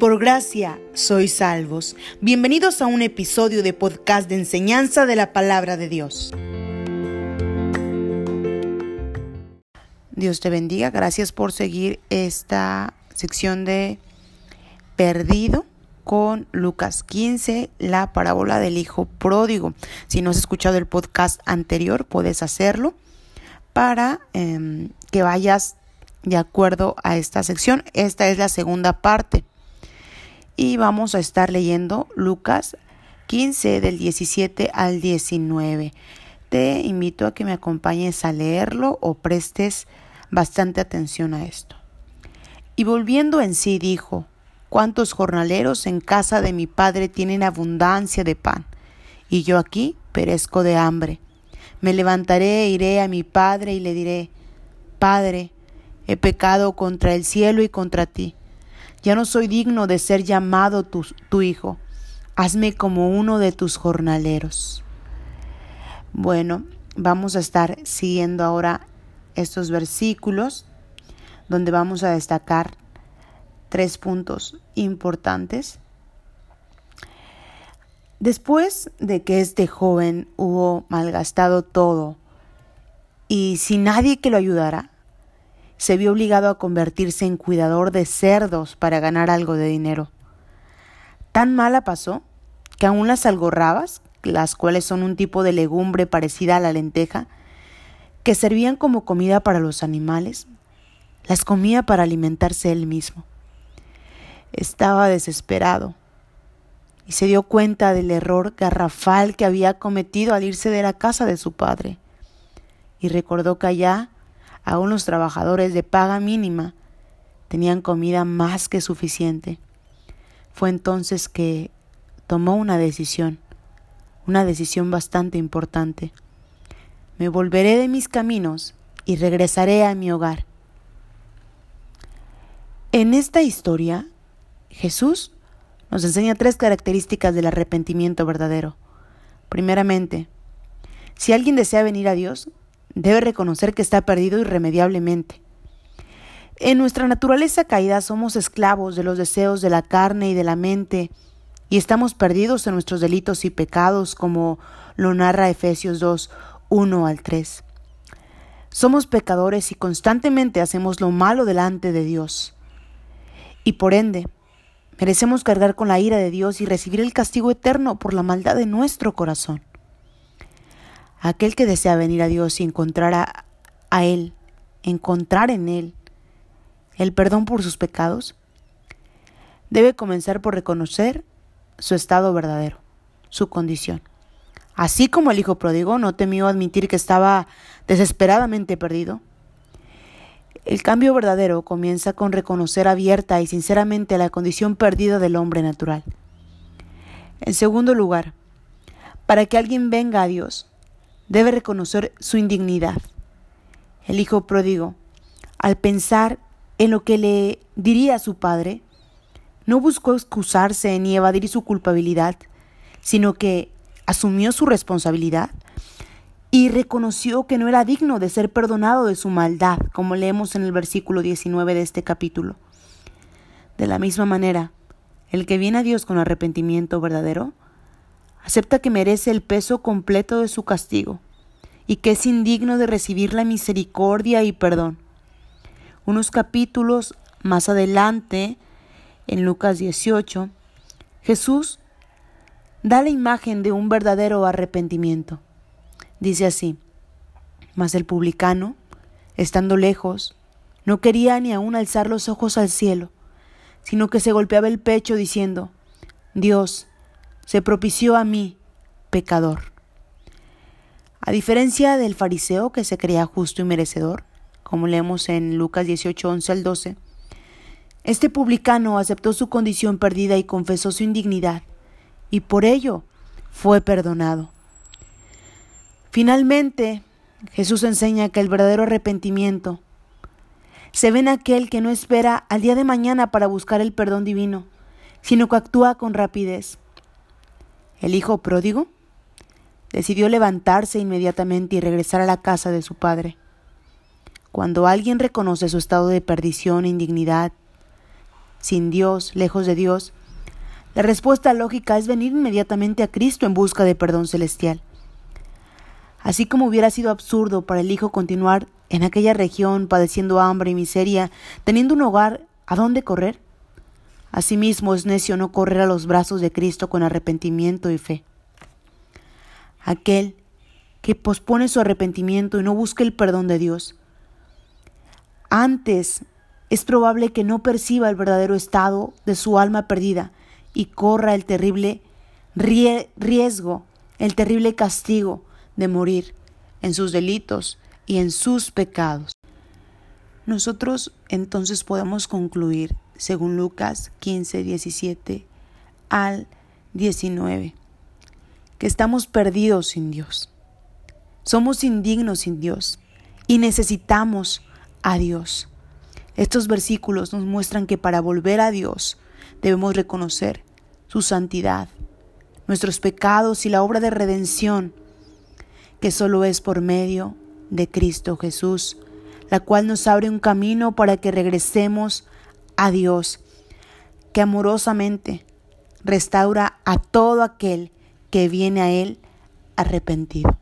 Por gracia sois salvos. Bienvenidos a un episodio de podcast de enseñanza de la palabra de Dios. Dios te bendiga. Gracias por seguir esta sección de Perdido con Lucas 15, la parábola del Hijo Pródigo. Si no has escuchado el podcast anterior, puedes hacerlo para em, que vayas de acuerdo a esta sección. Esta es la segunda parte. Y vamos a estar leyendo Lucas 15 del 17 al 19. Te invito a que me acompañes a leerlo o prestes bastante atención a esto. Y volviendo en sí dijo, ¿cuántos jornaleros en casa de mi padre tienen abundancia de pan? Y yo aquí perezco de hambre. Me levantaré e iré a mi padre y le diré, Padre, he pecado contra el cielo y contra ti. Ya no soy digno de ser llamado tu, hijo. Hazme como uno de tus jornaleros. Bueno, vamos a estar siguiendo ahora estos versículos donde vamos a destacar tres puntos importantes. Después de que este joven hubo malgastado todo y sin nadie que lo ayudara, se vio obligado a convertirse en cuidador de cerdos para ganar algo de dinero. Tan mala pasó que aún las algorrabas, las cuales son un tipo de legumbre parecida a la lenteja, que servían como comida para los animales, las comía para alimentarse él mismo. Estaba desesperado y se dio cuenta del error garrafal que había cometido al irse de la casa de su padre, y recordó que allá aún los trabajadores de paga mínima tenían comida más que suficiente. Fue entonces que tomó una decisión, una decisión bastante importante. Me volveré de mis caminos y regresaré a mi hogar. En esta historia, Jesús nos enseña tres características del arrepentimiento verdadero. Primeramente, si alguien desea venir a Dios, debe reconocer que está perdido irremediablemente. En nuestra naturaleza caída somos esclavos de los deseos de la carne y de la mente, y estamos perdidos en nuestros delitos y pecados, como lo narra Efesios 2, 1 al 3. Somos pecadores y constantemente hacemos lo malo delante de Dios. Y por ende, merecemos cargar con la ira de Dios y recibir el castigo eterno por la maldad de nuestro corazón. Aquel que desea venir a Dios y encontrar a, Él, encontrar en Él el perdón por sus pecados, debe comenzar por reconocer su estado verdadero, su condición. Así como el hijo pródigo no temió admitir que estaba desesperadamente perdido, el cambio verdadero comienza con reconocer abierta y sinceramente la condición perdida del hombre natural. En segundo lugar, para que alguien venga a Dios, debe reconocer su indignidad. El hijo pródigo, al pensar en lo que le diría a su padre, no buscó excusarse ni evadir su culpabilidad, sino que asumió su responsabilidad y reconoció que no era digno de ser perdonado de su maldad, como leemos en el versículo 19 de este capítulo. De la misma manera, el que viene a Dios con arrepentimiento verdadero, acepta que merece el peso completo de su castigo y que es indigno de recibir la misericordia y perdón. Unos capítulos más adelante, en Lucas 18, Jesús da la imagen de un verdadero arrepentimiento. Dice así, mas el publicano, estando lejos, no quería ni aun alzar los ojos al cielo, sino que se golpeaba el pecho diciendo, Dios, se propició a mí, pecador. A diferencia del fariseo que se creía justo y merecedor, como leemos en Lucas 18, 11 al 12, este publicano aceptó su condición perdida y confesó su indignidad, y por ello fue perdonado. Finalmente, Jesús enseña que el verdadero arrepentimiento se ve en aquel que no espera al día de mañana para buscar el perdón divino, sino que actúa con rapidez el hijo pródigo, decidió levantarse inmediatamente y regresar a la casa de su padre. Cuando alguien reconoce su estado de perdición e indignidad, sin Dios, lejos de Dios, la respuesta lógica es venir inmediatamente a Cristo en busca de perdón celestial. Así como hubiera sido absurdo para el Hijo continuar en aquella región padeciendo hambre y miseria, teniendo un hogar a dónde correr, asimismo es necio no correr a los brazos de Cristo con arrepentimiento y fe. Aquel que pospone su arrepentimiento y no busca el perdón de Dios, antes es probable que no perciba el verdadero estado de su alma perdida y corra el terrible riesgo, el terrible castigo de morir en sus delitos y en sus pecados. Nosotros entonces podemos concluir, según Lucas 15, 17 al 19, que estamos perdidos sin Dios. Somos indignos sin Dios y necesitamos a Dios. Estos versículos nos muestran que para volver a Dios debemos reconocer su santidad, nuestros pecados y la obra de redención que solo es por medio de Cristo Jesús, la cual nos abre un camino para que regresemos a Dios, que amorosamente restaura a todo aquel que viene a Él arrepentido.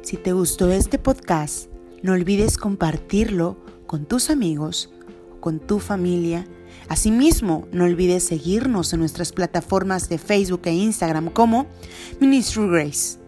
Si te gustó este podcast, no olvides compartirlo con tus amigos, con tu familia. Asimismo, no olvides seguirnos en nuestras plataformas de Facebook e Instagram como Ministry Grace.